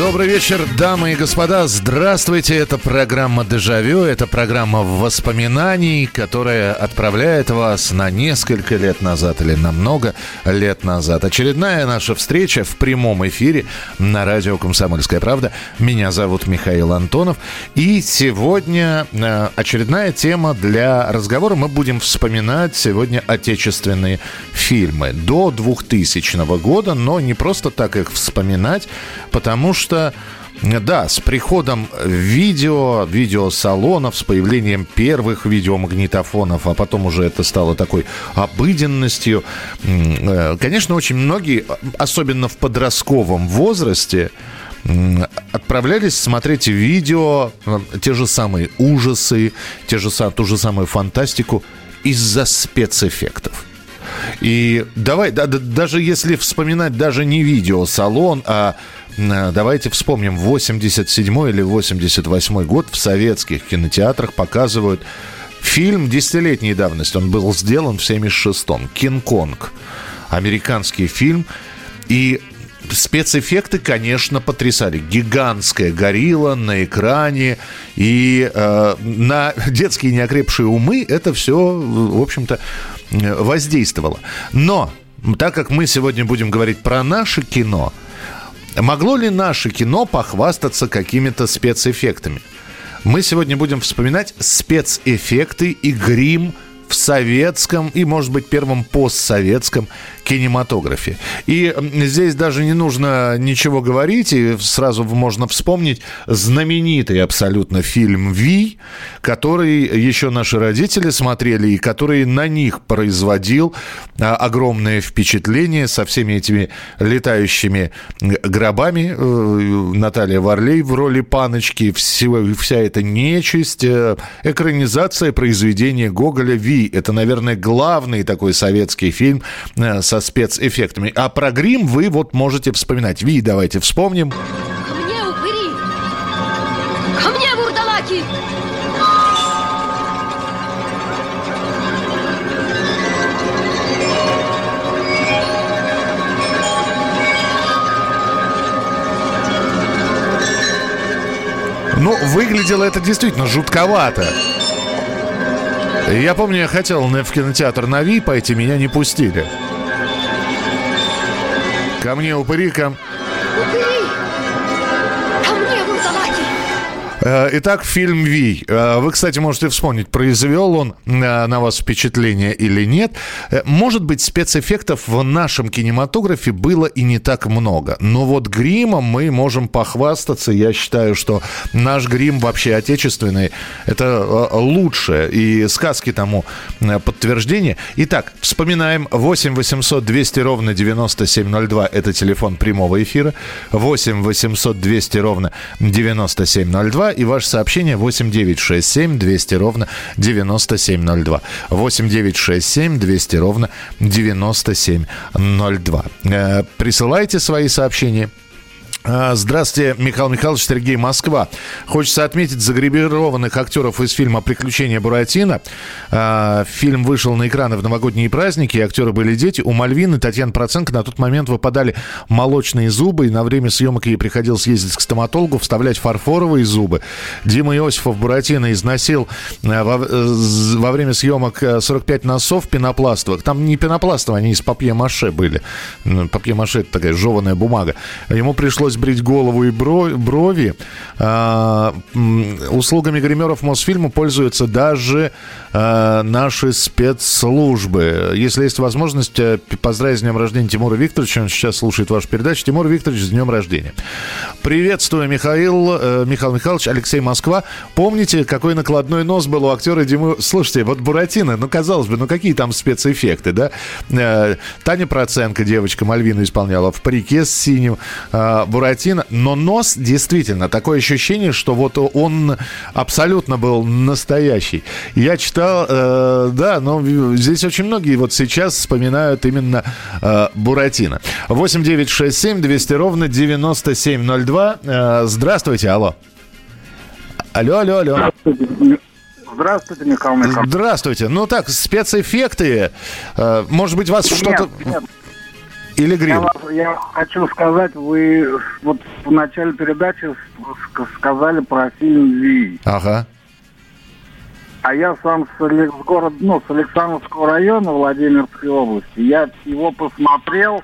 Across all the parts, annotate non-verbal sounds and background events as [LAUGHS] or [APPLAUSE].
Добрый вечер, дамы и господа. Здравствуйте. Это программа «Дежавю». Это программа воспоминаний, которая отправляет вас на несколько лет назад или на много лет назад. Очередная наша встреча в прямом эфире на радио «Комсомольская правда». Меня зовут Михаил Антонов. И сегодня э, очередная тема для разговора. Мы будем вспоминать сегодня отечественные фильмы до 2000 года, но не просто так их вспоминать, потому что, да, с приходом видео, видеосалонов, с появлением первых видеомагнитофонов, а потом уже это стало такой обыденностью, э, конечно, очень многие, особенно в подростковом возрасте, отправлялись смотреть видео, э, те же самые ужасы, те же, ту же самую фантастику из-за спецэффектов. И давай, да- да- даже если вспоминать даже не видеосалон, а давайте вспомним 87 или 88 год в советских кинотеатрах показывают фильм десятилетней давности. Он был сделан в 76-м. «Кинг-Конг». Американский фильм. И спецэффекты, конечно, потрясали. Гигантская горилла на экране. И э, на детские неокрепшие умы это все, в общем-то, э, воздействовало. Но, так как мы сегодня будем говорить про наше кино, могло ли наше кино похвастаться какими-то спецэффектами? Мы сегодня будем вспоминать спецэффекты и грим в советском и, может быть, первом постсоветском кинематографе. И здесь даже не нужно ничего говорить, и сразу можно вспомнить знаменитый абсолютно фильм «Ви», который еще наши родители смотрели, и который на них производил а, огромное впечатление со всеми этими летающими гробами. Э, Наталья Варлей в роли паночки, вся эта нечисть. э, Экранизация произведения Гоголя «Ви». Это, наверное, главный такой советский фильм э, со спецэффектами. А про грим вы вот можете вспоминать. «Ви» давайте вспомним. Ко мне, упыри! Ко мне, вурдалаки! Ну, выглядело это действительно жутковато. Я помню, я хотел в кинотеатр на Ви пойти, меня не пустили. Ко мне упыри. Итак, фильм «Ви». Э, Вы, кстати, можете вспомнить, произвел он э, на вас впечатление или нет. Э, Может быть, спецэффектов в нашем кинематографе было и не так много. Но вот гримом мы можем похвастаться. Я считаю, что наш грим вообще отечественный. Это э, лучше. И сказки тому э, подтверждение. Итак, вспоминаем. 8 800 200 ровно 9702. Это телефон прямого эфира. 8 800 200 ровно 9702. И ваше сообщение 8 967 200 ровно 9702. 8 967 200 ровно 9702. Э, Присылайте свои сообщения. А, Здравствуйте, Михаил Михайлович, Сергей Москва. Хочется отметить загримированных актеров из фильма «Приключения Буратино». А, Фильм вышел на экраны в новогодние праздники, и актеры были дети. У Мальвины Татьяны Проценко на тот момент выпадали молочные зубы, и на время съемок ей приходилось ездить к стоматологу, вставлять фарфоровые зубы. Дима Иосифов Буратино износил а, во, э, во время съемок э, 45 носов пенопластовых. Там не пенопластовые, они из папье-маше были. Папье-маше – это такая жеванная бумага. Ему пришлось брить голову и бро- брови. А, услугами гримеров Мосфильма пользуются даже а, наши спецслужбы. Если есть возможность, э, поздравить с днем рождения Тимура Викторовича. Он сейчас слушает вашу передачу. Тимур Викторович, с днем рождения. Приветствую, Михаил, э, Михаил Михайлович, Алексей Москва. Помните, какой накладной нос был у актера Димы... Слушайте, вот Буратино, ну, казалось бы, ну, какие там спецэффекты, да? Э, Таня Проценко, девочка, Мальвину исполняла в парике с синим. Э, Буратино. Но нос, действительно, такое ощущение, что вот он абсолютно был настоящий. Я читал, э, да, но здесь очень многие вот сейчас вспоминают именно э, Буратино. 8 9 6 7 200 ровно 9702. Э, здравствуйте, алло. Алло, алло, алло. Здравствуйте. Михаил Михайлович. Здравствуйте. Ну так, спецэффекты. Э, может быть, вас что-то... Нет, нет. Или Я, грим? я хочу сказать, вы вот в начале передачи сказали про фильм «Ви». Ага. А я сам с, с города, ну, с Александровского района Владимирской области. Я его посмотрел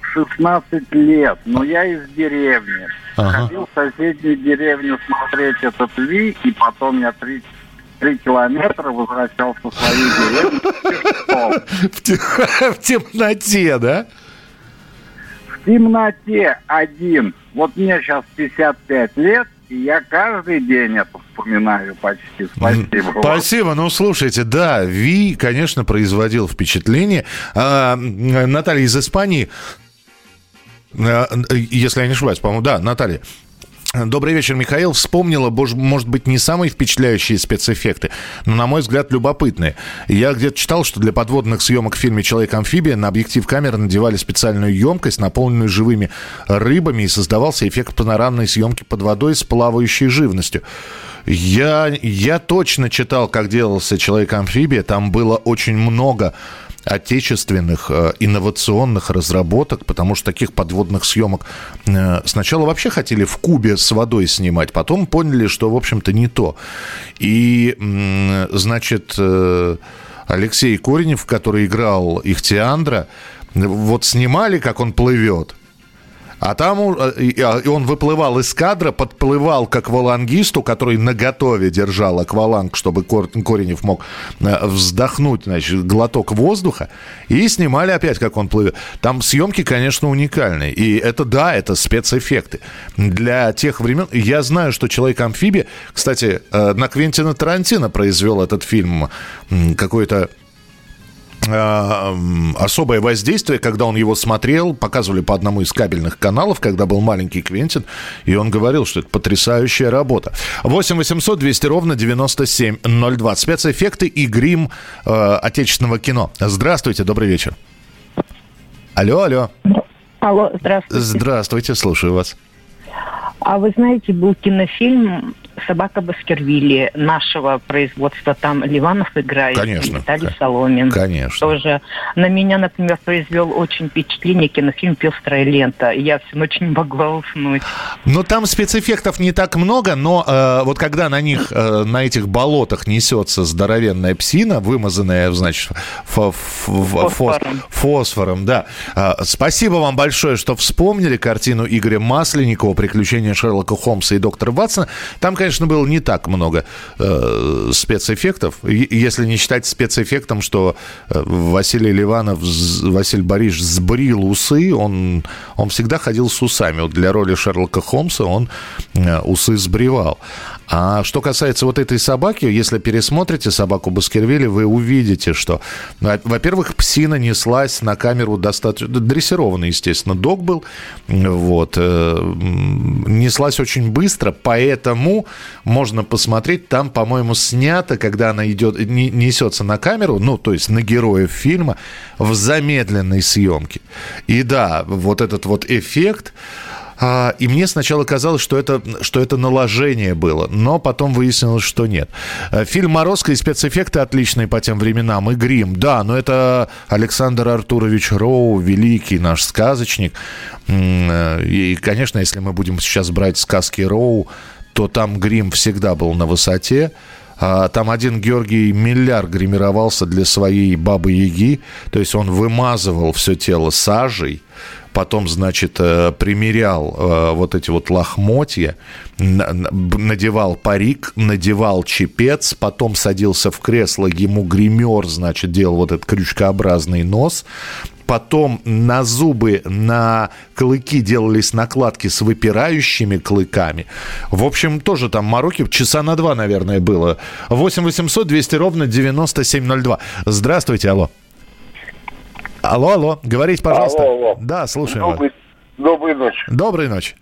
в 16 лет, но я из деревни. Ага. Ходил в соседнюю деревню смотреть этот Ви, и потом я три, три километра возвращался в свою деревню. [LAUGHS] [LAUGHS] в темноте, да? В темноте один. Вот мне сейчас 55 лет, и я каждый день это вспоминаю почти. Спасибо. Спасибо. Ну, слушайте, да, Ви, конечно, производил впечатление. А, Наталья из Испании, а, если я не ошибаюсь, по-моему, да, Наталья. Добрый вечер, Михаил. Вспомнила, может быть, не самые впечатляющие спецэффекты, но, на мой взгляд, любопытные. Я где-то читал, что для подводных съемок в фильме «Человек-амфибия» на объектив камеры надевали специальную емкость, наполненную живыми рыбами, и создавался эффект панорамной съемки под водой с плавающей живностью. Я, я точно читал, как делался «Человек-амфибия». Там было очень много отечественных э, инновационных разработок, потому что таких подводных съемок э, сначала вообще хотели в кубе с водой снимать, потом поняли, что, в общем-то, не то. И, значит, э, Алексей Коренев, который играл Ихтиандра, вот снимали, как он плывет, а там э, а, и он выплывал из кадра, подплывал к аквалангисту, который наготове держал акваланг, чтобы Кор- Коренев мог э, вздохнуть, значит, глоток воздуха, и снимали опять, как он плывет. Там съемки, конечно, уникальные. И это, да, это спецэффекты. Для тех времен... Я знаю, что «Человек-амфибия», кстати, э, на Квентина Тарантино произвел этот фильм какой-то особое воздействие, когда он его смотрел, показывали по одному из кабельных каналов, когда был маленький Квентин, и он говорил, что это потрясающая работа. 8 800 200 ровно 9702. Спецэффекты и грим э, отечественного кино. Здравствуйте, добрый вечер. Алло, алло. Алло, здравствуйте. Здравствуйте, слушаю вас. А вы знаете, был кинофильм «Собака Баскервилли» нашего производства. Там Ливанов играет. Конечно, Виталий Соломин. конечно. Тоже на меня, например, произвел очень впечатление кинофильм «Пестрая лента». Я всю ночь не могла уснуть. Ну, там спецэффектов не так много, но э, вот когда на них, э, на этих болотах несется здоровенная псина, вымазанная, значит, фо- Фосфором. фосфором, да. А, спасибо вам большое, что вспомнили картину Игоря Масленникова «Приключения Шерлока Холмса и доктора Ватсона». Там, конечно, было не так много э, спецэффектов, если не считать спецэффектом, что э, Василий Ливанов, Василий Борисович сбрил усы, он, он всегда ходил с усами. Вот для роли Шерлока Холмса он э, усы сбривал. А что касается вот этой собаки, если пересмотрите собаку Баскервилли, вы увидите, что, во- во-первых, псина неслась на камеру достаточно дрессированный, естественно, дог был, вот, э, неслась очень быстро, поэтому можно посмотреть, там, по-моему, снято, когда она идет, не- несется на камеру, ну, то есть на героев фильма, в замедленной съемке. И да, вот этот вот эффект, и мне сначала казалось, что это, что это наложение было, но потом выяснилось, что нет. А, Фильм «Морозко» и спецэффекты отличные по тем временам, и грим, да, но это Александр Артурович Роу, великий наш сказочник. Э, И, конечно, если мы будем сейчас брать сказки Роу, то там грим всегда был на высоте. А, Там один Георгий Милляр гримировался для своей бабы-яги, то есть он вымазывал все тело сажей, потом, значит, э, примерял э, вот эти вот лохмотья, надевал парик, надевал чепец, потом садился в кресло, ему гример, значит, делал вот этот крючкообразный нос, Потом на зубы, на клыки делались накладки с выпирающими клыками. В общем, тоже там мороки часа на два, наверное, было. 8 800 200 ровно 9702. Здравствуйте, алло. Алло, алло, говорите, пожалуйста. Алло, алло. Да, слушаем вас. Добрый, доброй ночи. Доброй ночи.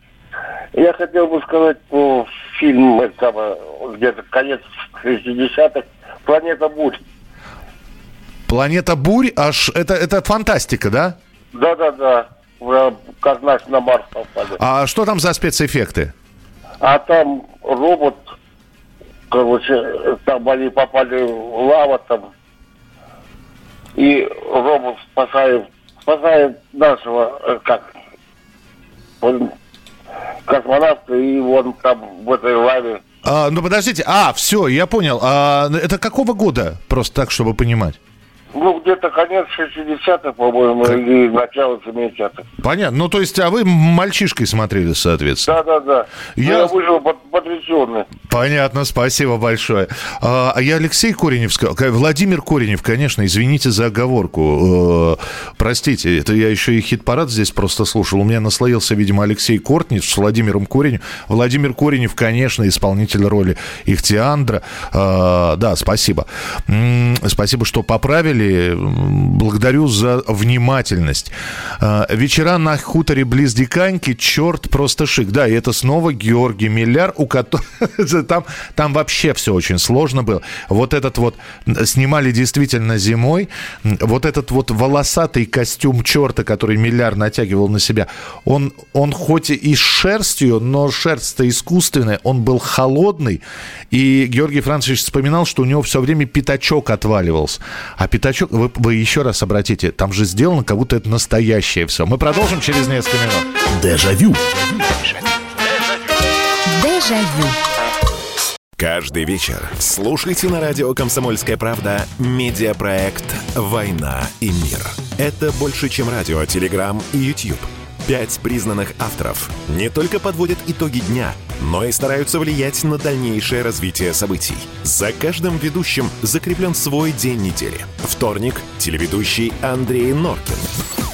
Я хотел бы сказать по фильму, это, где-то конец 60-х, «Планета бурь». Планета бурь, аж это, это фантастика, да? Да-да-да, как наш на Марс попали. А что там за спецэффекты? А там робот, короче, там они попали в лаву там, и робот спасает, спасает нашего, э, как, он, космонавта, и он там в этой лаве. А, ну подождите, а, все, я понял. А, это какого года? Просто так, чтобы понимать. Ну, где-то конец 60-х, по-моему, как... или начало 70-х. Понятно. Ну, то есть, а вы мальчишкой смотрели, соответственно? Да, да, да. Я, я вышел под, потрясенный. Понятно, спасибо большое. А, а я Алексей Коренев, Владимир Коренев, конечно, извините за оговорку. Э, простите, это я еще и хит-парад здесь просто слушал. У меня наслоился, видимо, Алексей Кортнев с Владимиром Коренев. Владимир Коренев, конечно, исполнитель роли Ихтиандра. А, да, спасибо. Спасибо, что поправили слушатели, благодарю за внимательность. А, вечера на хуторе близ Диканьки, черт, просто шик. Да, и это снова Георгий Милляр, у которого... [LAUGHS] там, там вообще все очень сложно было. Вот этот вот, снимали действительно зимой, вот этот вот волосатый костюм черта, который Милляр натягивал на себя, он, он хоть и с шерстью, но шерсть-то искусственная, он был холодный, и Георгий Францович вспоминал, что у него все время пятачок отваливался. А пятачок пятачок, вы, вы еще раз обратите, там же сделано, как будто это настоящее все. Мы продолжим через несколько минут. Дежавю. Дежавю. Каждый вечер слушайте на радио «Комсомольская правда» медиапроект «Война и мир». Это больше, чем радио, телеграм и YouTube. Пять признанных авторов не только подводят итоги дня, но и стараются влиять на дальнейшее развитие событий. За каждым ведущим закреплен свой день недели. Вторник – телеведущий Андрей Норкин.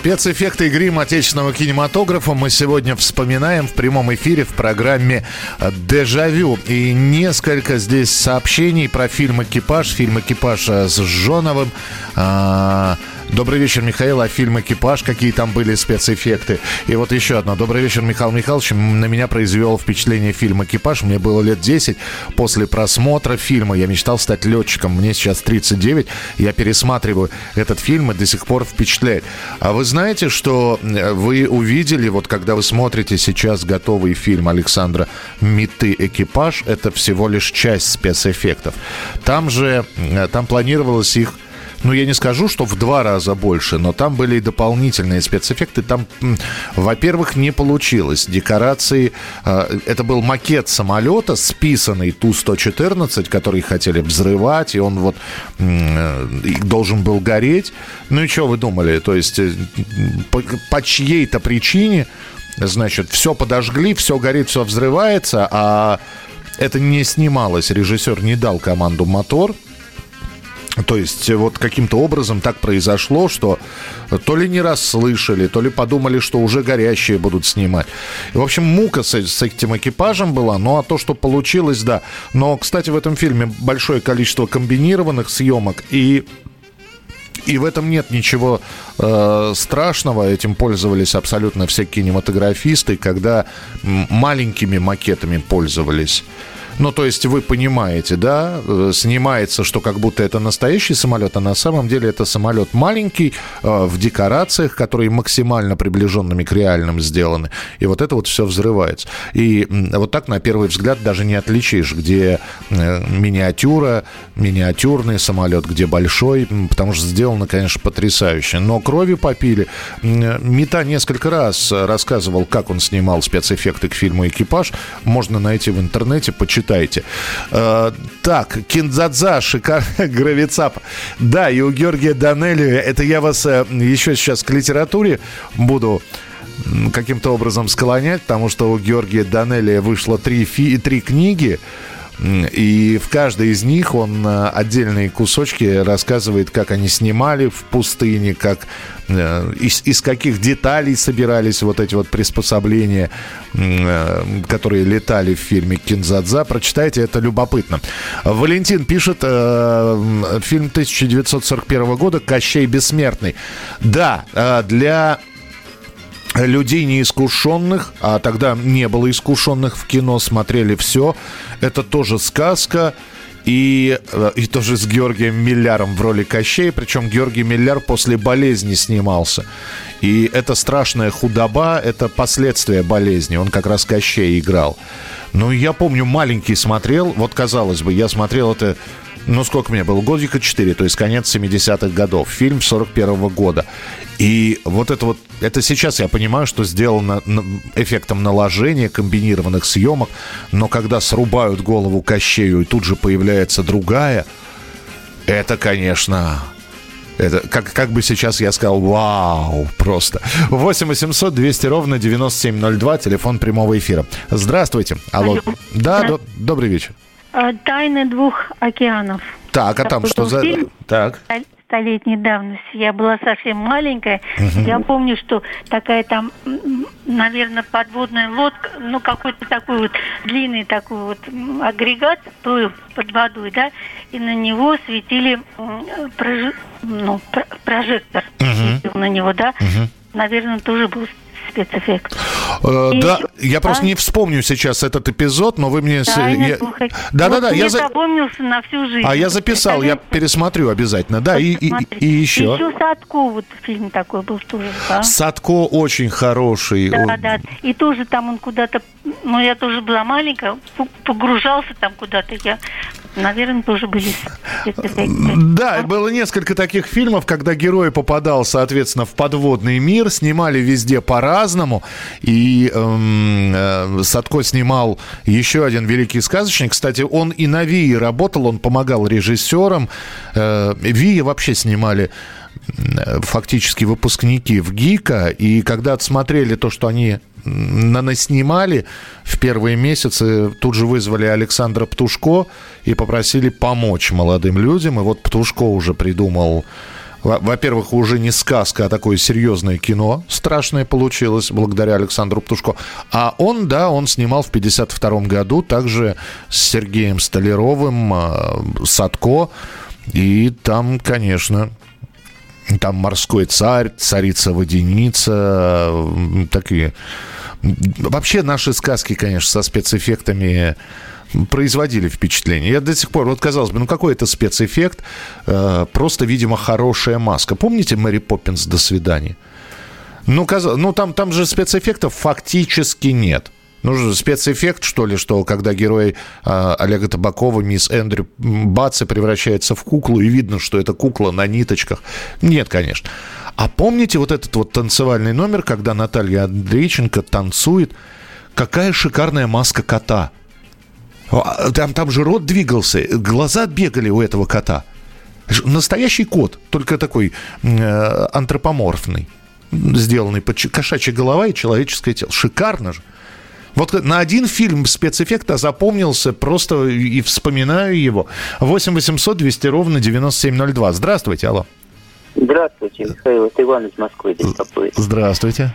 Спецэффекты и грим отечественного кинематографа мы сегодня вспоминаем в прямом эфире в программе «Дежавю». И несколько здесь сообщений про фильм «Экипаж». Фильм «Экипаж» с Жоновым. А, Добрый вечер, Михаил. А фильм «Экипаж», какие там были спецэффекты? И вот еще одно. Добрый вечер, Михаил Михайлович. На меня произвел впечатление фильм «Экипаж». Мне было лет 10. После просмотра фильма я мечтал стать летчиком. Мне сейчас 39. Я пересматриваю этот фильм и до сих пор впечатляет. А вы знаете, что э, вы увидели, вот когда вы смотрите сейчас готовый фильм Александра Миты «Экипаж», это всего лишь часть спецэффектов. Там же, э, там планировалось их ну, я не скажу, что в два раза больше, но там были и дополнительные спецэффекты. Там, во-первых, не получилось. Декорации, э, это был макет самолета, списанный Ту-114, который хотели взрывать, и он вот э, должен был гореть. Ну и что вы думали? То есть э, по, по чьей-то причине, значит, все подожгли, все горит, все взрывается, а это не снималось. Режиссер не дал команду мотор – то есть э, вот каким-то образом так произошло, что то ли не раз слышали, то ли подумали, что уже горящие будут снимать. И, в общем, мука с, с этим экипажем была, ну а то, что получилось, да. Но, кстати, в этом фильме большое количество комбинированных съемок и И в этом нет ничего э, страшного. Этим пользовались абсолютно все кинематографисты, когда маленькими макетами пользовались. Ну, то есть вы понимаете, да, э, снимается, что как будто это настоящий самолет, а на самом деле это самолет маленький, э, в декорациях, которые максимально приближенными к реальным сделаны. И вот это вот все взрывается. И вот так на первый взгляд даже не отличишь, где э, миниатюра, миниатюрный самолет, где большой, потому что сделано, конечно, потрясающе. Но крови попили. Мета несколько раз рассказывал, как он снимал спецэффекты к фильму «Экипаж». Можно найти в интернете, почитать читайте. Э, так, Киндзадза, шикарный [LAUGHS] гравицап. Да, и у Георгия Данелли, это я вас э, еще сейчас к литературе буду каким-то образом склонять, потому что у Георгия Данелли вышло три, фи- три книги. И в каждой из них он э, отдельные кусочки рассказывает, как они снимали в пустыне, как э, из, из каких деталей собирались вот эти вот приспособления, э, которые летали в фильме Кинзадза. Прочитайте, это любопытно. Валентин пишет, фильм 1941 года «Кощей бессмертный». Да, для людей неискушенных, а тогда не было искушенных в кино, смотрели все. Это тоже сказка. И, э, и тоже с Георгием Милляром в роли Кощей. Причем Георгий Милляр после болезни снимался. И это страшная худоба, это последствия болезни. Он как раз Кощей играл. Ну, я помню, маленький смотрел. Вот, казалось бы, я смотрел это ну, сколько мне было? Годика 4, то есть конец 70-х годов. Фильм 41 -го года. И вот это вот, это сейчас я понимаю, что сделано эффектом наложения, комбинированных съемок, но когда срубают голову Кощею и тут же появляется другая, это, конечно, это как, как бы сейчас я сказал, вау, просто. 8 800 200 ровно 9702, телефон прямого эфира. Здравствуйте. Алло. Алло. Да, до, добрый вечер. А, Тайны двух океанов. Так, а там что за... Фильм так. Столетней давности. Я была совсем маленькая. Угу. Я помню, что такая там, наверное, подводная лодка, ну, какой-то такой вот длинный такой вот агрегат плыл под водой, да, и на него светили прож... ну, прожектор угу. на него, да. Угу. Наверное, тоже был спецэффект. Э, и, да, я а? просто не вспомню сейчас этот эпизод, но вы мне... Я... Да, да, да. Я запомнился на всю жизнь. А я записал, я пересмотрю обязательно. Да, и, и, и еще. Еще Садко, вот фильм такой был тоже. Да? Садко очень хороший. Да, да. И тоже там он куда-то... Ну, я тоже была маленькая, погружался там куда-то. Я наверное, тоже были Да, было несколько таких фильмов, когда герой попадал, соответственно, в подводный мир, снимали везде по-разному, и эм, э, Садко снимал еще один великий сказочник. Кстати, он и на Вии работал, он помогал режиссерам. Э, Вии вообще снимали фактически выпускники в ГИКа, и когда отсмотрели то, что они нанаснимали в первые месяцы, тут же вызвали Александра Птушко и попросили помочь молодым людям. И вот Птушко уже придумал во-первых, уже не сказка, а такое серьезное кино. Страшное получилось благодаря Александру Птушко. А он, да, он снимал в 52 году также с Сергеем Столяровым, а, Садко. И там, конечно, там морской царь, царица-водяница, такие. Вообще наши сказки, конечно, со спецэффектами производили впечатление. Я до сих пор, вот казалось бы, ну какой это спецэффект, э, просто, видимо, хорошая маска. Помните Мэри Поппинс «До свидания»? Ну, каз... ну там, там же спецэффектов фактически нет. Ну, спецэффект, что ли, что когда герой э, Олега Табакова, мисс Эндрю Бацы превращается в куклу, и видно, что это кукла на ниточках. Нет, конечно. А помните вот этот вот танцевальный номер, когда Наталья Андрейченко танцует? Какая шикарная маска кота. А, там, там же рот двигался, глаза бегали у этого кота. Настоящий кот, только такой э, антропоморфный, сделанный под кошачья голова и человеческое тело. Шикарно же. Вот на один фильм спецэффекта запомнился просто и вспоминаю его. 8 800 200 ровно 9702. Здравствуйте, алло. Здравствуйте, Михаил. Это Иван из Москвы беспокоит. Здравствуйте.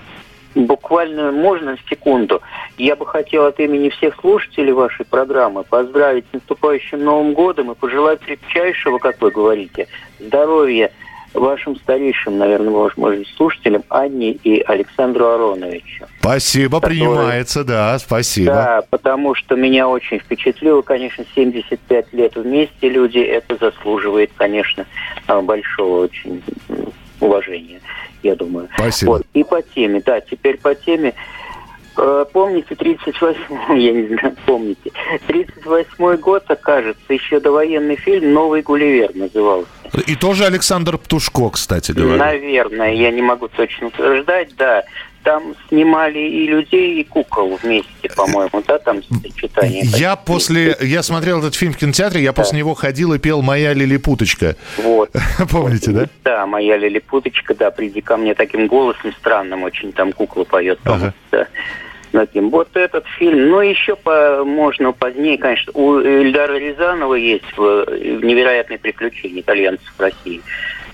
Буквально можно секунду. Я бы хотел от имени всех слушателей вашей программы поздравить с наступающим Новым годом и пожелать крепчайшего, как вы говорите, здоровья вашим старейшим, наверное, может, может слушателям Анне и Александру Ароновичу. Спасибо, который... принимается, да, спасибо. Да, потому что меня очень впечатлило, конечно, 75 лет вместе люди, это заслуживает, конечно, большого очень уважения, я думаю. Спасибо. Вот. И по теме, да, теперь по теме. Э, помните, 38 [LAUGHS] я не знаю, помните, 38 год, окажется, еще довоенный фильм «Новый Гулливер» назывался. И тоже Александр Птушко, кстати говоря. Наверное, я не могу точно утверждать, да. Там снимали и людей, и кукол вместе, по-моему, да, там сочетание. Я после, я смотрел этот фильм в кинотеатре, я да. после него ходил и пел «Моя лилипуточка». Вот. [LAUGHS] Помните, да? Да, «Моя лилипуточка», да, «Приди ко мне» таким голосом странным очень, там кукла поет, ага. да таким. Вот этот фильм. Ну, еще по, можно позднее, конечно. У Эльдара Рязанова есть «Невероятные приключения итальянцев в России».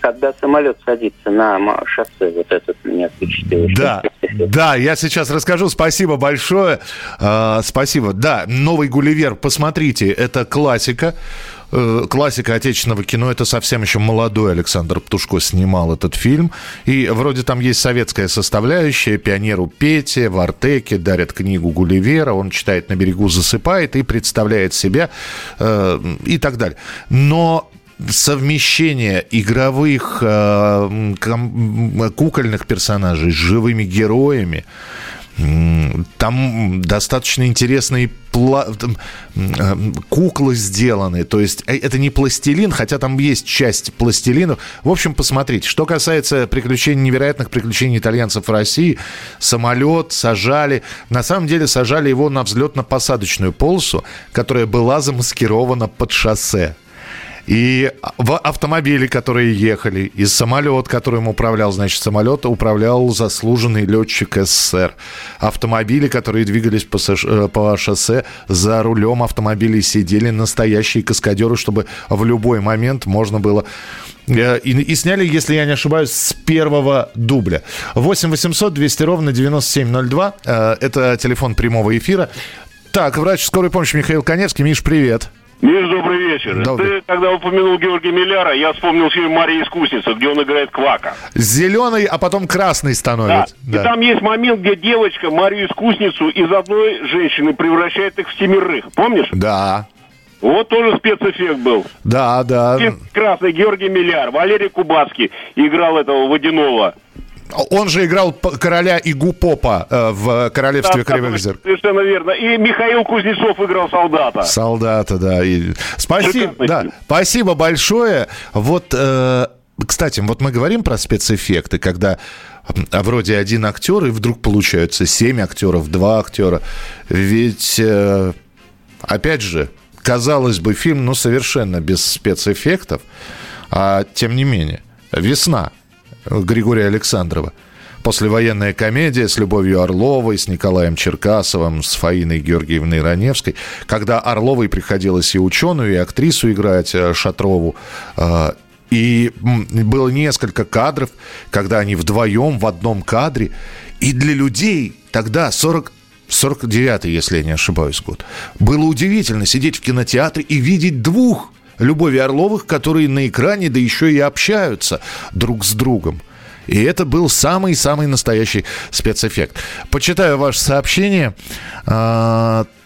Когда самолет садится на шоссе, вот этот меня впечатлил. Да, да, я сейчас расскажу. Спасибо большое. Uh, спасибо. Да, «Новый Гулливер», посмотрите, это классика. Э, классика отечественного кино. Это совсем еще молодой Александр Птушко снимал этот фильм. И вроде там есть советская составляющая. Пионеру Пете в Артеке дарят книгу Гулливера. Он читает на берегу, засыпает и представляет себя э, и так далее. Но совмещение игровых э, кукольных персонажей с живыми героями, там достаточно интересные пла... Э, куклы сделаны. То есть э, это не пластилин, хотя там есть часть пластилинов. В общем, посмотрите. Что касается приключений, невероятных приключений итальянцев в России, самолет сажали. На самом деле сажали его на взлетно-посадочную полосу, которая была замаскирована под шоссе. И в автомобиле, которые ехали, и самолет, которым управлял, значит, самолет управлял заслуженный летчик СССР. Автомобили, которые двигались по, э, по шоссе, за рулем автомобилей сидели настоящие каскадеры, чтобы в любой момент можно было э, и, и сняли, если я не ошибаюсь, с первого дубля. 8 800 200 ровно 9702. Э, это телефон прямого эфира. Так, врач скорой помощи Михаил Коневский. Миш, привет. Миш, добрый вечер. Добрый. Ты, когда упомянул Георгия Милляра, я вспомнил фильм «Мария искусница», где он играет Квака. Зеленый, а потом красный становится. Да. да. И там есть момент, где девочка Марию искусницу из одной женщины превращает их в семерых. Помнишь? Да. Вот тоже спецэффект был. Да, да. Красный Георгий Милляр, Валерий Кубацкий играл этого водяного. Он же играл короля Игупопа э, в «Королевстве да, кривых зеркал». Совершенно верно. И Михаил Кузнецов играл солдата. Солдата, да. И... Спасибо, да. Спасибо большое. Вот, э, кстати, вот мы говорим про спецэффекты, когда а вроде один актер, и вдруг получаются семь актеров, два актера. Ведь, э, опять же, казалось бы, фильм, ну, совершенно без спецэффектов, а тем не менее, «Весна», Григория Александрова. Послевоенная комедия с Любовью Орловой, с Николаем Черкасовым, с Фаиной Георгиевной Раневской. Когда Орловой приходилось и ученую, и актрису играть э, Шатрову. Э, и было несколько кадров, когда они вдвоем в одном кадре. И для людей тогда 40, 49-й, если я не ошибаюсь, год. Было удивительно сидеть в кинотеатре и видеть двух Любови Орловых, которые на экране, да еще и общаются друг с другом. И это был самый-самый настоящий спецэффект. Почитаю ваше сообщение.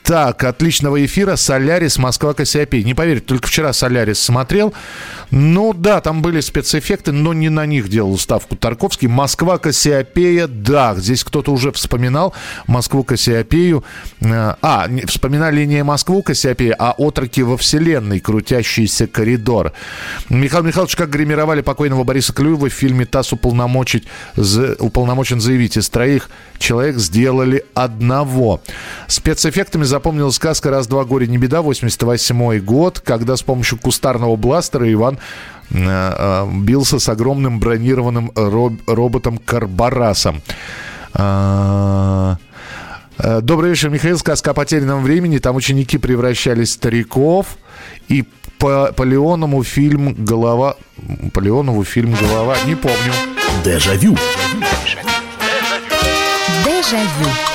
Так, отличного эфира. Солярис, Москва, Кассиопей. Не поверите, только вчера Солярис смотрел. Ну да, там были спецэффекты, но не на них делал ставку Тарковский. Москва, Кассиопея, да, здесь кто-то уже вспоминал Москву, Кассиопею. Э, а, вспоминали не Москву, Кассиопея, а отроки во вселенной, крутящийся коридор. Михаил Михайлович, как гримировали покойного Бориса Клюева в фильме «ТАСС уполномочить, уполномочен заявить». Из троих человек сделали одного. Спецэффектами запомнилась сказка «Раз-два горе не беда», 88 год, когда с помощью кустарного бластера Иван э, э, бился с огромным бронированным роботом Карбарасом. Э, добрый вечер, Михаил. Сказка о потерянном времени. Там ученики превращались в стариков. И по, по Леонову фильм «Голова». По Леонову фильм «Голова». Не помню. Дежавю. Дежавю.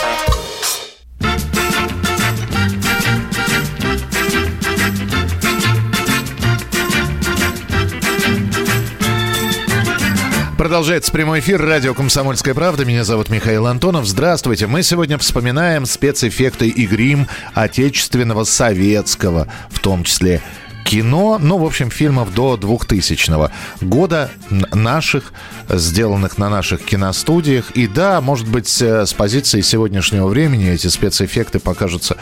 Продолжается прямой эфир радио «Комсомольская правда». Меня зовут Михаил Антонов. Здравствуйте. Мы сегодня вспоминаем спецэффекты и грим отечественного, советского, в том числе кино, ну, в общем, фильмов до 2000 года наших, сделанных на наших киностудиях. И да, может быть, э, с позиции сегодняшнего времени эти спецэффекты покажутся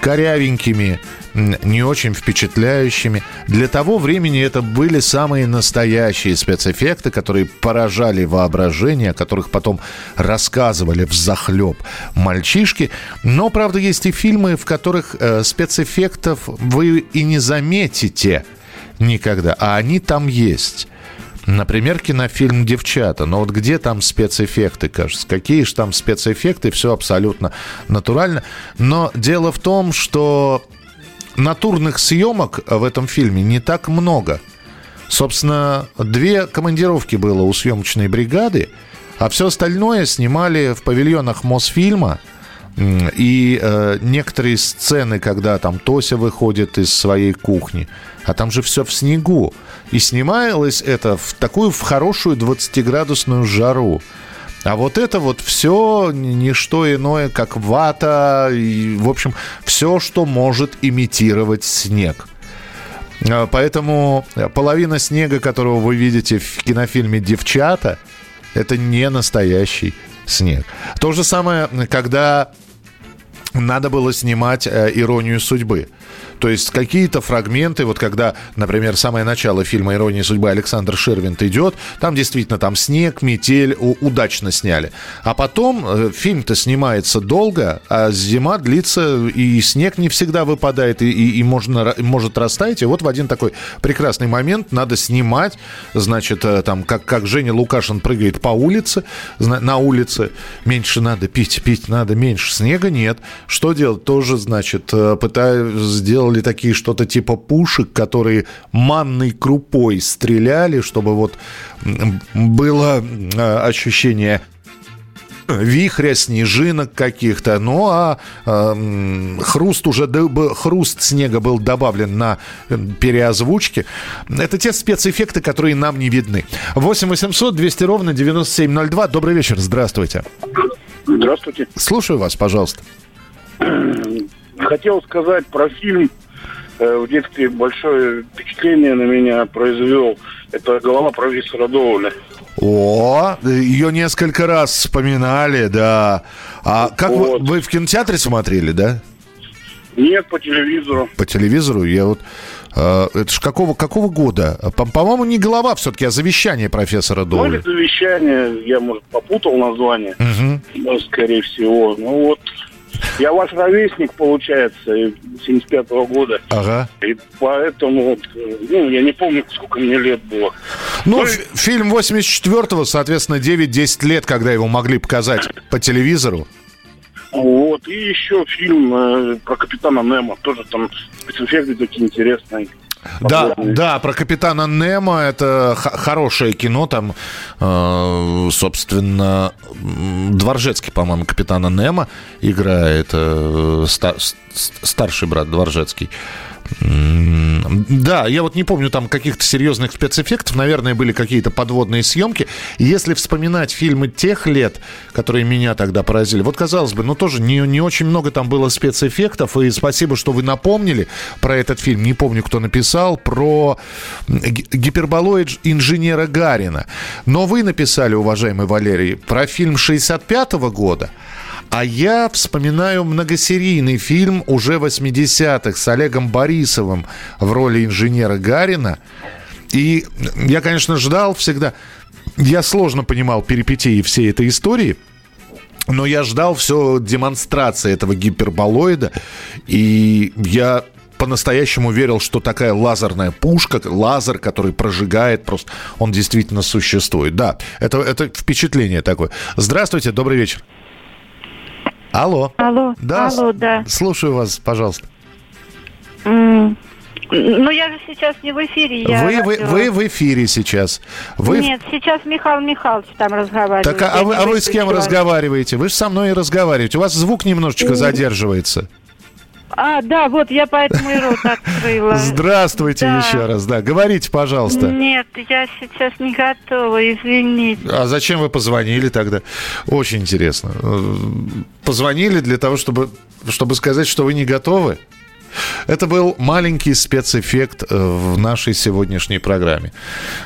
корявенькими, не очень впечатляющими. Для того времени это были самые настоящие спецэффекты, которые поражали воображение, о которых потом рассказывали в захлеб мальчишки. Но, правда, есть и фильмы, в которых э, спецэффектов вы и не заметите никогда, а они там есть. Например, кинофильм «Девчата». Но вот где там спецэффекты, кажется? Какие же там спецэффекты? Все абсолютно натурально. Но дело в том, что натурных съемок в этом фильме не так много. Собственно, две командировки было у съемочной бригады, а все остальное снимали в павильонах Мосфильма. И э, некоторые сцены, когда там Тося выходит из своей кухни, а там же все в снегу. И снималось это в такую в хорошую 20-градусную жару. А вот это вот все не что иное, как вата, и, в общем, все, что может имитировать снег. А, поэтому половина снега, которого вы видите в кинофильме «Девчата», это не настоящий снег. То же самое, когда надо было снимать э, «Иронию судьбы». То есть какие-то фрагменты, вот когда, например, самое начало фильма «Ирония судьбы» Александр Шервинт идет, там действительно там снег, метель, удачно сняли. А потом э, фильм-то снимается долго, а зима длится, и снег не всегда выпадает, и, и, и можно, может растаять. И вот в один такой прекрасный момент надо снимать, значит, э, там, как, как Женя Лукашин прыгает по улице, на улице, меньше надо пить, пить надо меньше, снега нет. Что делать? Тоже, значит, э, пытаюсь сделать делали такие что-то типа пушек, которые манной крупой стреляли, чтобы вот было э, ощущение вихря, снежинок каких-то. Ну а э, хруст уже хруст снега был добавлен на э, переозвучке. Это те спецэффекты, которые нам не видны. 8 800 200 ровно 9702. Добрый вечер, здравствуйте. Здравствуйте. Слушаю вас, пожалуйста [CLEARS THROAT] хотел сказать про фильм. Э, в детстве большое впечатление на меня произвел. Это «Голова профессора Доуля». О, ее несколько раз вспоминали, да. А как вот. вы, вы в кинотеатре смотрели, да? Нет, по телевизору. По телевизору? Я вот... Э, это ж какого, какого года? По- по-моему, не голова все-таки, а завещание профессора Доуля. Ну, или завещание, я, может, попутал название, угу. скорее всего. Ну, вот я ваш ровесник, получается, 75-го года. Ага. И поэтому, ну, я не помню, сколько мне лет было. Ну, ну фильм 84-го, соответственно, 9-10 лет, когда его могли показать по телевизору. Вот, и еще фильм э, про капитана Немо, тоже там спецэффекты такие интересные. Да, да, про капитана Немо это хорошее кино. Там, э, собственно, Дворжецкий, по-моему, капитана Немо играет э, стар, старший брат Дворжецкий. Да, я вот не помню там каких-то серьезных спецэффектов. Наверное, были какие-то подводные съемки. Если вспоминать фильмы тех лет, которые меня тогда поразили, вот казалось бы, ну тоже не, не очень много там было спецэффектов. И спасибо, что вы напомнили про этот фильм. Не помню, кто написал, про гиперболоид инженера Гарина. Но вы написали, уважаемый Валерий, про фильм 65 -го года. А я вспоминаю многосерийный фильм уже 80-х с Олегом Борисовым в роли инженера Гарина. И я, конечно, ждал всегда... Я сложно понимал перипетии всей этой истории, но я ждал все демонстрации этого гиперболоида, и я по-настоящему верил, что такая лазерная пушка, лазер, который прожигает, просто он действительно существует. Да, это, это впечатление такое. Здравствуйте, добрый вечер. Алло. Алло. Да, Алло, да. Слушаю вас, пожалуйста. М, Ну, я же сейчас не в эфире. Я Вы, вы, вы в эфире сейчас. Вы... Нет, сейчас Михаил Михайлович там разговаривает. Так, а, Я вы, а вы с кем разговариваете? Вы же со мной и разговариваете. У вас звук немножечко задерживается. А, да, вот я поэтому и рот открыла. Здравствуйте Да. еще раз. Да, говорите, пожалуйста. Нет, я сейчас не готова, извините. А зачем вы позвонили тогда? Очень интересно. Э, Позвонили для того, чтобы, чтобы сказать, что вы не готовы? Это был маленький спецэффект э, в нашей сегодняшней программе.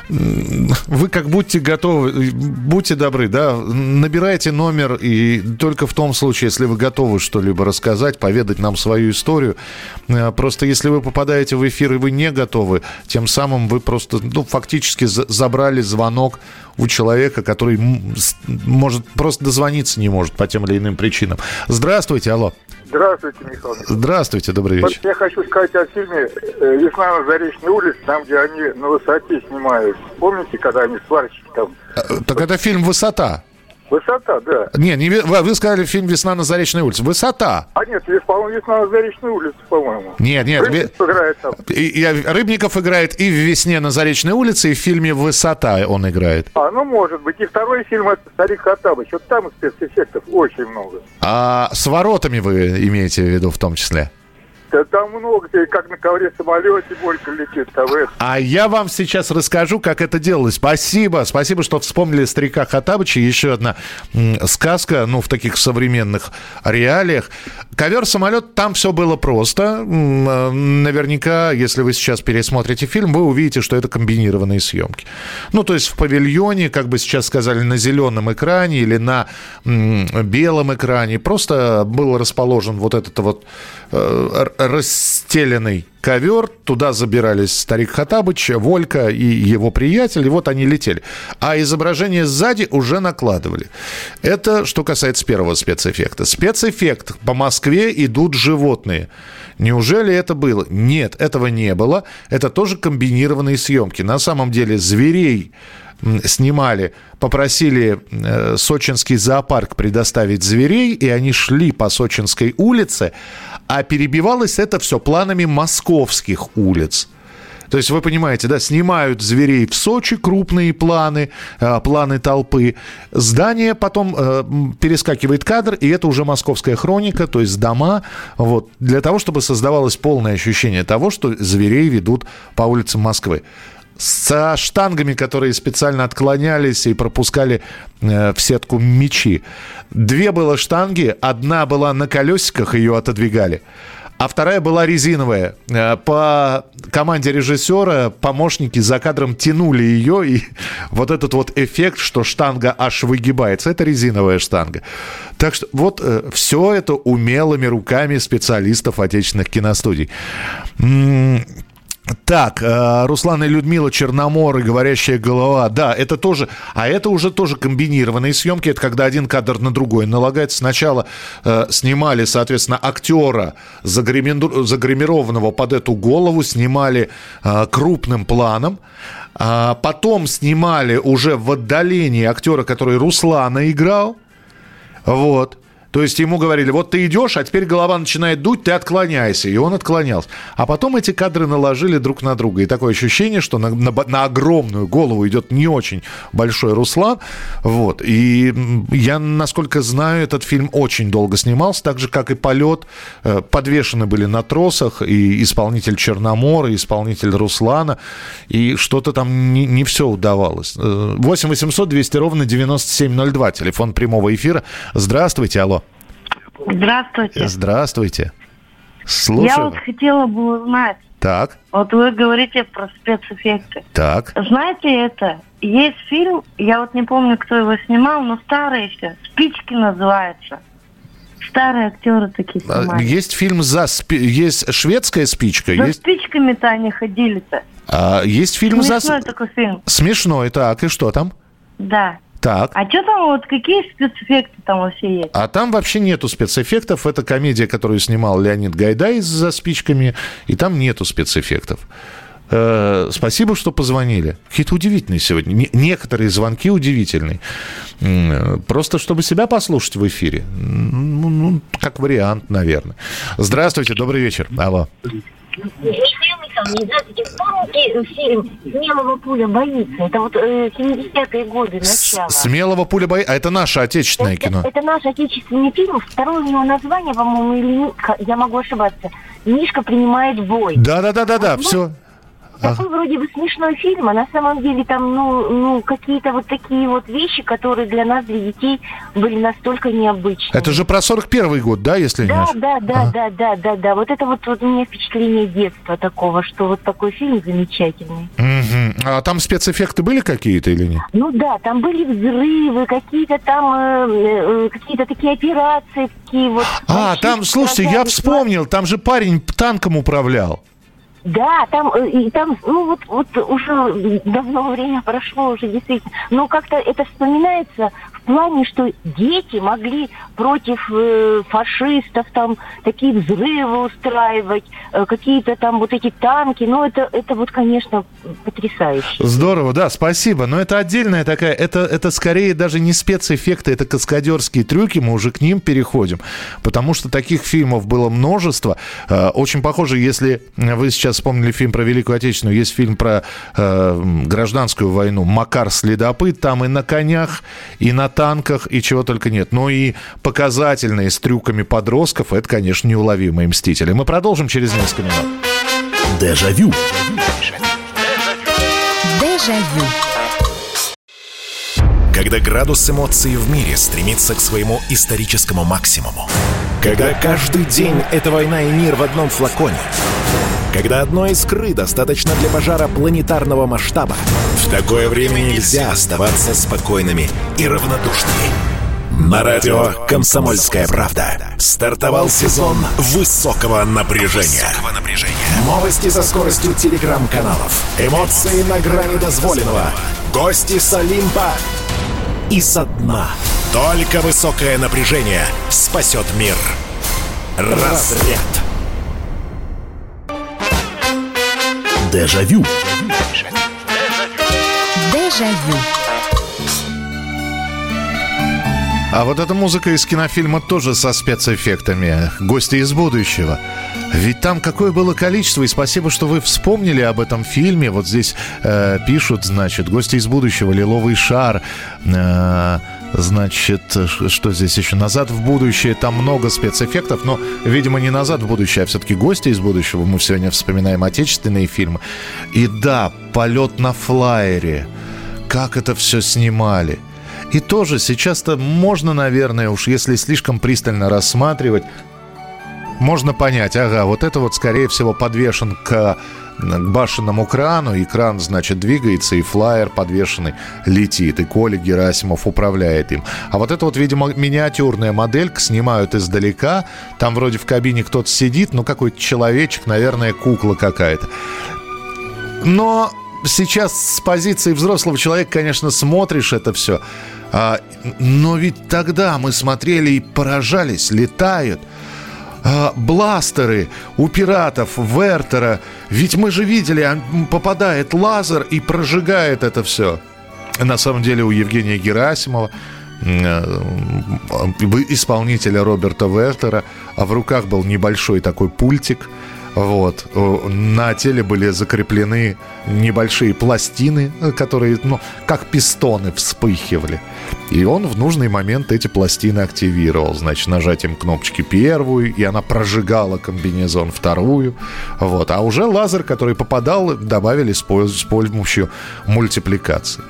Вы как будьте готовы, э, будьте добры, да, набирайте номер, и только в том случае, если вы готовы что-либо рассказать, поведать нам свою историю. Э, Просто если вы попадаете в эфир и вы не готовы, тем самым вы просто, ну, фактически за- забрали звонок у человека, который может просто дозвониться не может по тем или иным причинам. Здравствуйте, алло. Здравствуйте, Михаил. Михайлович. Здравствуйте, добрый Вот вечер. я хочу сказать о фильме э, «Весна на Заречной улице», там, где они на высоте снимают. Помните, когда они сварщики там? Э, Так это фильм «Высота». Высота, да. Не, не, вы сказали фильм «Весна на Заречной улице». «Высота». А нет, по-моему, «Весна на Заречной улице», по-моему. Нет, нет, Рыбников играет там. И, и Рыбников играет и в «Весне на Заречной улице», и в фильме «Высота» он играет. А, ну, может быть. И второй фильм это «Старик Хаттабыч». Вот там спецэффектов очень много. А с воротами вы имеете в виду в том числе? Да там много, как на ковре самолете Борька летит. Там это. А я вам сейчас расскажу, как это делалось. Спасибо, спасибо, что вспомнили старика Хатабыча. Еще одна сказка, ну, в таких современных реалиях. Ковер-самолет, там все было просто. Э, Наверняка, если вы сейчас пересмотрите фильм, вы увидите, что это комбинированные съемки. Ну, то есть в павильоне, как бы сейчас сказали, на зеленом экране или на белом экране просто был расположен вот этот вот э, расстеленный ковер, туда забирались старик Хатабыч, Волька и его приятель, и вот они летели. А изображение сзади уже накладывали. Это что касается первого спецэффекта. Спецэффект. По Москве идут животные. Неужели это было? Нет, этого не было. Это тоже комбинированные съемки. На самом деле зверей снимали, попросили э, сочинский зоопарк предоставить зверей, и они шли по Сочинской улице, а перебивалось это все планами московских улиц. То есть вы понимаете, да, снимают зверей в Сочи, крупные планы, э, планы толпы. Здание потом э, перескакивает кадр, и это уже московская хроника, то есть дома, вот, для того, чтобы создавалось полное ощущение того, что зверей ведут по улицам Москвы со штангами, которые специально отклонялись и пропускали э, в сетку мячи. Две было штанги, одна была на колесиках, ее отодвигали, а вторая была резиновая. Э, По команде режиссера помощники за кадром тянули ее, и [LAUGHS] вот этот вот эффект, что штанга аж выгибается, это резиновая штанга. Так что вот все это умелыми руками специалистов отечественных киностудий. Так, э, Руслан и Людмила Черномор и говорящая голова. Да, это тоже, а это уже тоже комбинированные съемки. Это когда один кадр на другой налагается. Сначала э, снимали, соответственно, актера, загримированного под эту голову, снимали э, крупным планом. А потом снимали уже в отдалении актера, который Руслана играл. Вот. То есть ему говорили, вот ты идешь, а теперь голова начинает дуть, ты отклоняйся. И он отклонялся. А потом эти кадры наложили друг на друга. И такое ощущение, что на, на- на огромную голову идет не очень большой Руслан. Вот. И я, насколько знаю, этот фильм очень долго снимался, так же, как и «Полет». Э, Подвешены были на тросах и исполнитель Черномора, и исполнитель Руслана. И что-то там не, не все удавалось. Э, 8 800 200 ровно 9702. Телефон прямого эфира. Здравствуйте, алло. Здравствуйте. Здравствуйте. Я Слушаю. вот хотела бы узнать, Так, вот вы говорите про спецэффекты. так. Знаете это? Есть фильм, я вот не помню, кто его снимал, но старый еще. «Спички» называется. Старые актеры такие А, снимали. Есть фильм за спи- есть шведская спичка, За есть спичками-то они ходили-то. а, есть фильм за Смешной такой фильм. смешной, так и что там? Да. Так. А что там вот, какие спецэффекты там вообще есть? А там вообще нету спецэффектов. Это комедия, которую снимал Леонид Гайдай за спичками, и там нету спецэффектов. Э, спасибо, что позвонили. Какие-то удивительные сегодня. Не- некоторые звонки удивительные. Просто чтобы себя послушать в эфире. Ну, ну, как вариант, наверное. Здравствуйте, добрый вечер. Алло. Помните фильм «Смелого пуля боится»? Это вот э, 70-е годы, начало. Смелого пуля бои. А это наше отечественное кино. Это наш отечественный фильм. Второе у него название, по-моему, или я могу ошибаться. Мишка принимает бой. Да, да, да, Такой вроде бы смешной фильм, а на самом деле там, ну, ну, какие-то вот такие вот вещи, которые для нас, для детей, были настолько необычны. Это же про 41 год, да, если не Да, ошибаюсь? да, да, да, да, да, да. Вот это вот, вот у меня впечатление детства такого, что вот такой фильм замечательный. Мгм. А там спецэффекты были какие-то или нет? Ну да, там были взрывы, какие-то там э, э, какие-то такие операции, такие вот. А, там, слушайте, я вспомнил, там же парень танком управлял. Да, там, э, и там, ну вот, вот уже давно время прошло, уже действительно. Но как-то это вспоминается в плане, что дети могли против э, фашистов там такие взрывы устраивать, э, какие-то там вот эти танки. Ну это, это вот, конечно, потрясающе. Здорово, да, спасибо. Но это отдельная такая, это, это скорее даже не спецэффекты, это каскадерские трюки, мы уже к ним переходим. Потому что таких фильмов было множество. Э, Очень похоже, если вы сейчас вспомнили фильм про Великую Отечественную, есть фильм про э, гражданскую войну «Макар следопыт», там и на конях, и на танках, и чего только нет. Но и показательные с трюками подростков, это, конечно, неуловимые «Мстители». Мы продолжим через несколько минут. Дежавю. Дежавю. Когда градус эмоций в мире стремится к своему историческому максимуму. Когда каждый день — это война и мир в одном флаконе. Когда одной искры достаточно для пожара планетарного масштаба. В такое время нельзя оставаться спокойными и равнодушными. На радио «Комсомольская правда» стартовал сезон высокого напряжения. Новости со скоростью телеграм-каналов. Эмоции на грани дозволенного. Гости с Олимпа и со дна. Только высокое напряжение спасет мир. Разряд. Дежавю. Дежавю. А вот эта музыка из кинофильма тоже со спецэффектами. Гости из будущего. Ведь там какое было количество, и спасибо, что вы вспомнили об этом фильме. Вот здесь э, пишут, значит, гости из будущего, лиловый шар, э, значит, что здесь еще? Назад в будущее, там много спецэффектов, но, видимо, не назад в будущее, а все-таки гости из будущего. Мы сегодня вспоминаем отечественные фильмы. И да, полет на флайере. Как это все снимали. И тоже сейчас-то можно, наверное, уж если слишком пристально рассматривать, можно понять, ага, вот это вот, скорее всего, подвешен к, к башенному крану, и кран, значит, двигается, и флайер подвешенный летит, и Коля Герасимов управляет им. А вот это вот, видимо, миниатюрная моделька, снимают издалека, там вроде в кабине кто-то сидит, ну, какой-то человечек, наверное, кукла какая-то. Но сейчас с позиции взрослого человека, конечно, смотришь это все. А, но ведь тогда мы смотрели и поражались, летают. А, бластеры у пиратов, Вертера. Ведь мы же видели, а, м, попадает лазер и прожигает это все. На самом деле у Евгения Герасимова э, исполнителя Роберта Вертера, а в руках был небольшой такой пультик. Вот. На теле были закреплены небольшие пластины, э, которые, ну, как пистоны вспыхивали. И он в нужный момент эти пластины активировал. Значит, нажатием кнопочки первую, и она прожигала комбинезон вторую. Вот. А уже лазер, который попадал, добавили с по- с помощью мультипликации.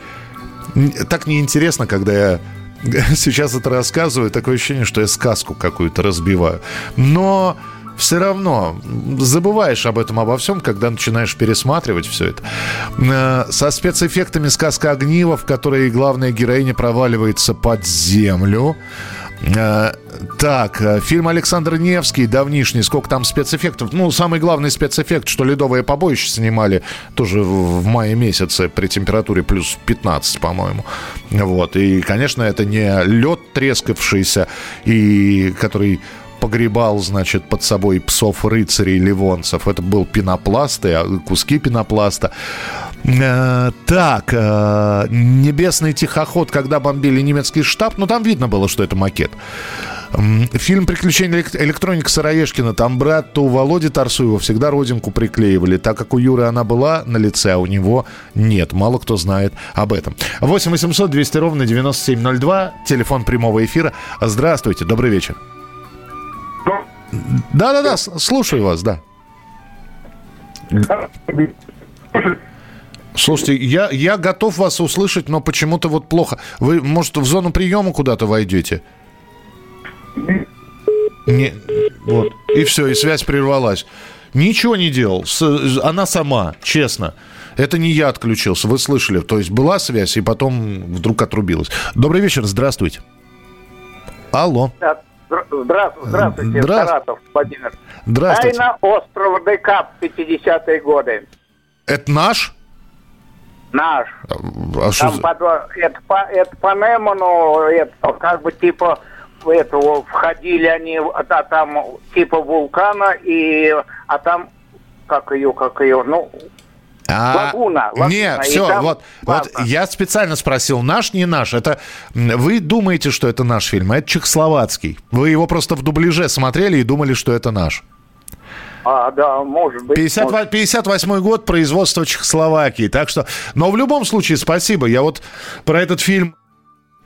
Так неинтересно, когда я [LAUGHS] сейчас это рассказываю, такое ощущение, что я сказку какую-то разбиваю. Но все равно забываешь об этом, обо всем, когда начинаешь пересматривать все это. Э, Со спецэффектами сказка огнива, в которой главная героиня проваливается под землю. Э, так, э, фильм Александр Невский, давнишний, сколько там спецэффектов. Ну, самый главный спецэффект, что ледовое побоище снимали тоже в, мае месяце при температуре плюс 15, по-моему. Вот, и, конечно, это не лед трескавшийся, и который погребал, значит, под собой псов рыцарей ливонцев. Это был пенопласт и а, куски пенопласта. Э, так, э, небесный тихоход, когда бомбили немецкий штаб, ну там видно было, что это макет. Фильм «Приключения электроника» Сыроежкина. Там брату Володи Тарсуева всегда родинку приклеивали, так как у Юры она была на лице, а у него нет. Мало кто знает об этом. 8 800 200 ровно 9702. Телефон прямого эфира. Здравствуйте, добрый вечер. Да-да-да, слушаю вас, да. Слушайте, я, я готов вас услышать, но почему-то вот плохо. Вы, может, в зону приема куда-то войдете? Не, вот. И все, и связь прервалась. Ничего не делал. С, она сама, честно. Это не я отключился, вы слышали. То есть была связь, и потом вдруг отрубилась. Добрый вечер, здравствуйте. Алло. Здравствуйте, здравствуйте, Здра... Саратов, Владимир. Здравствуйте. Тайна острова Декап, 50-е годы. Это наш? Наш. А что Там за- под, это, по, это по Неману, это, как бы типа этого входили они, а та- там типа вулкана, и, а там, как ее, как ее, ну, А, Лагуна, лагуна, Не, все, там вот, вот я специально спросил, наш, не наш. Это вы думаете, что это наш фильм, а это чехословацкий. Вы его просто в дубляже смотрели и думали, что это наш. а, да, может быть. 50, может. 58 год, производство Чехословакии. Так что, но в любом случае, спасибо. Я вот про этот фильм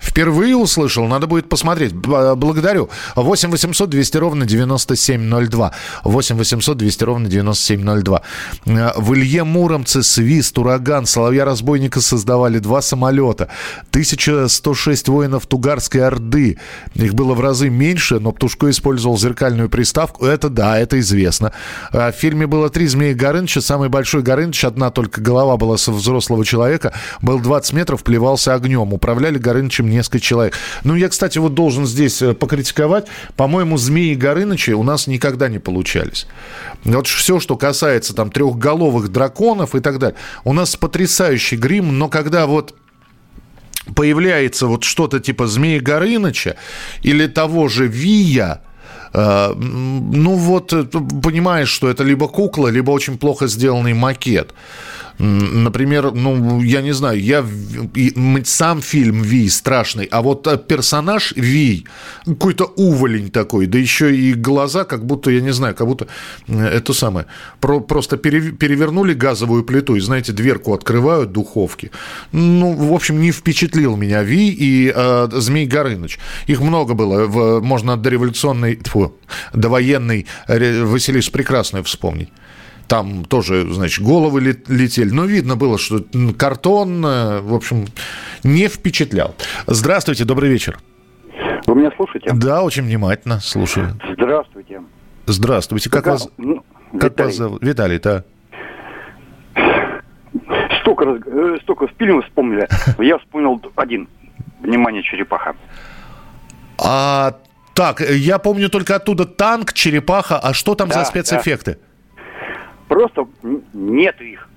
Впервые услышал, надо будет посмотреть. Б- Благодарю. 8 800 200 ровно 9702. 8 800 200 ровно 9702. Э, В Илье Муромце свист, ураган, соловья-разбойника создавали два самолета. 1106 воинов Тугарской Орды. Их было в разы меньше, но Птушко использовал зеркальную приставку. Это да, это известно. А В фильме было три змеи Горыныча. Самый большой Горыныч, одна только голова была со взрослого человека, был 20 метров, плевался огнем. Управляли Горынычем несколько человек. Ну, я, кстати, вот должен здесь э, покритиковать. По-моему, змеи Горынычи у нас никогда не получались. Вот все, что касается там трехголовых драконов и так далее. У нас потрясающий грим, но когда вот появляется вот что-то типа Змеи Горыныча или того же Вия, э, ну вот э, понимаешь, что это либо кукла, либо очень плохо сделанный макет. Например, ну, я не знаю, я сам фильм Вий страшный, а вот э, персонаж Вий какой-то уволень такой, да еще и глаза, как будто, я не знаю, как будто э, это самое, про, просто пере- перевернули газовую плиту и, знаете, дверку открывают духовки. Ну, в общем, не впечатлил меня Ви и э, Змей Горыныч. Их много было, в, можно до революционной, тьфу, до военной ре- Василису Прекрасную вспомнить. Там тоже, значит, головы лет- летели. Но видно было, что картон, э, в общем, не впечатлял. Здравствуйте, добрый вечер. Вы меня слушаете? Да, очень внимательно слушаю. Здравствуйте. Здравствуйте. Как, Как- вас, ну, как Виталий. вас зовут? Виталий, да. Столько, раз- э, столько фильмов вспомнили. [LAUGHS] Я вспомнил один. Внимание, черепаха. А, так, я помню только оттуда танк, черепаха. А что там Да, за да. Просто нет их.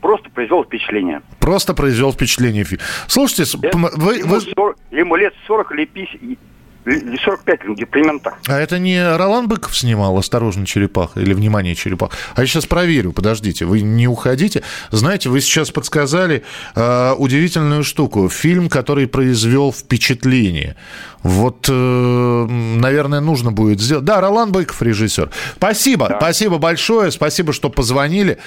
Просто произвел впечатление. Просто произвел впечатление. Слушайте, Э, пом- вы, ему, вы- 40 ему лет 40 или 50, или 45 примерно так. а это не Ролан Быков снимал «Осторожно, черепаха» или «Внимание, черепаха»? А я сейчас проверю, подождите, вы не уходите. Знаете, вы сейчас подсказали э, удивительную штуку. Фильм, который произвел впечатление. Вот, э, наверное, нужно будет сделать. Да, Ролан Быков режиссер. Спасибо, спасибо большое, спасибо, что позвонили.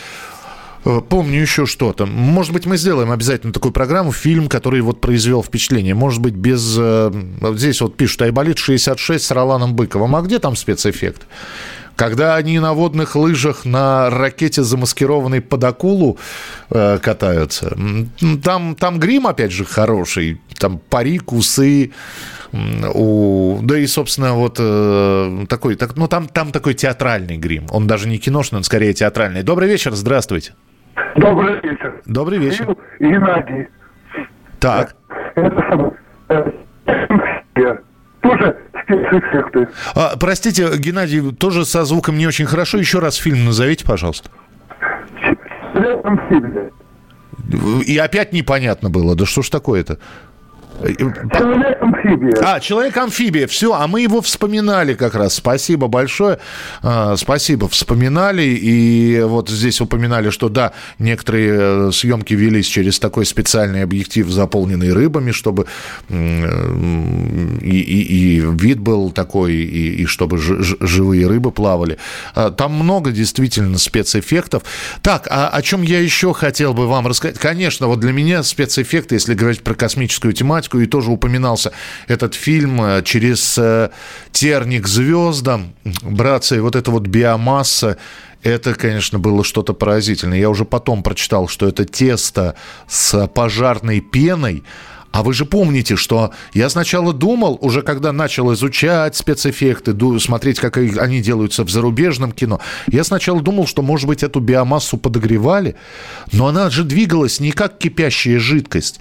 Э, Помню еще что-то. Может быть, мы сделаем обязательно такую программу, фильм, который вот произвел впечатление. Может быть, без... э, здесь вот пишут, Айболит 66 с Роланом Быковым. А где там спецэффект? Когда они на водных лыжах на ракете, замаскированной под акулу, э, катаются, там, там грим, опять же, хороший. Там парик, усы, у... да и, собственно, вот э, такой, так, ну, там, там такой театральный грим. Он даже не киношный, он скорее театральный. Добрый вечер, здравствуйте. Добрый вечер. Добрый вечер. Геннадий. Так. Это самое, э, тоже спецэффекты. А, простите, Геннадий, тоже со звуком не очень хорошо. Еще раз фильм назовите, пожалуйста. И опять непонятно было. Да что ж такое-то? Человек-амфибия. А, человек-амфибия. Все, а мы его вспоминали как раз. Спасибо большое. А, спасибо, вспоминали. И вот здесь упоминали, что да, некоторые э, съемки велись через такой специальный объектив, заполненный рыбами, чтобы и, и, и вид был такой, и, и чтобы ж, живые рыбы плавали. А, там много действительно спецэффектов. Так, а о чем я еще хотел бы вам рассказать? Конечно, вот для меня спецэффекты, если говорить про космическую тематику, тематику, и тоже упоминался этот фильм э, «Через э, терник звездам». Братцы, вот эта вот биомасса, это, конечно, было что-то поразительное. Я уже потом прочитал, что это тесто с пожарной пеной, а вы же помните, что я сначала думал, уже когда начал изучать спецэффекты, смотреть, как они делаются в зарубежном кино, я сначала думал, что, может быть, эту биомассу подогревали, но она же двигалась не как кипящая жидкость.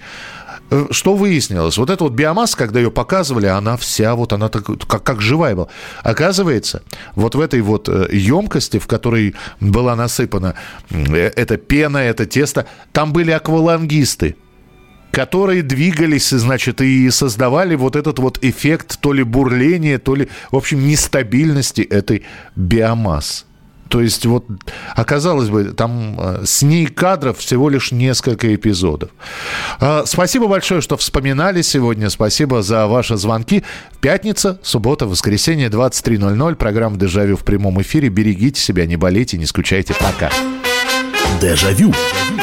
Э, что выяснилось? Вот эта вот биомасса, когда ее показывали, она вся вот, она так, как, как живая была. Оказывается, вот в этой вот емкости, в которой была насыпана э, эта пена, это тесто, там были аквалангисты, которые двигались, значит, и создавали вот этот вот эффект то ли бурления, то ли, в общем, нестабильности этой биомассы. То есть вот, оказалось бы, там э, с ней кадров всего лишь несколько эпизодов. А, спасибо большое, что вспоминали сегодня. Спасибо за ваши звонки. Пятница, суббота, воскресенье, 23.00. Программа «Дежавю» в прямом эфире. Берегите себя, не болейте, не скучайте. Пока. Дежавю. Дежавю.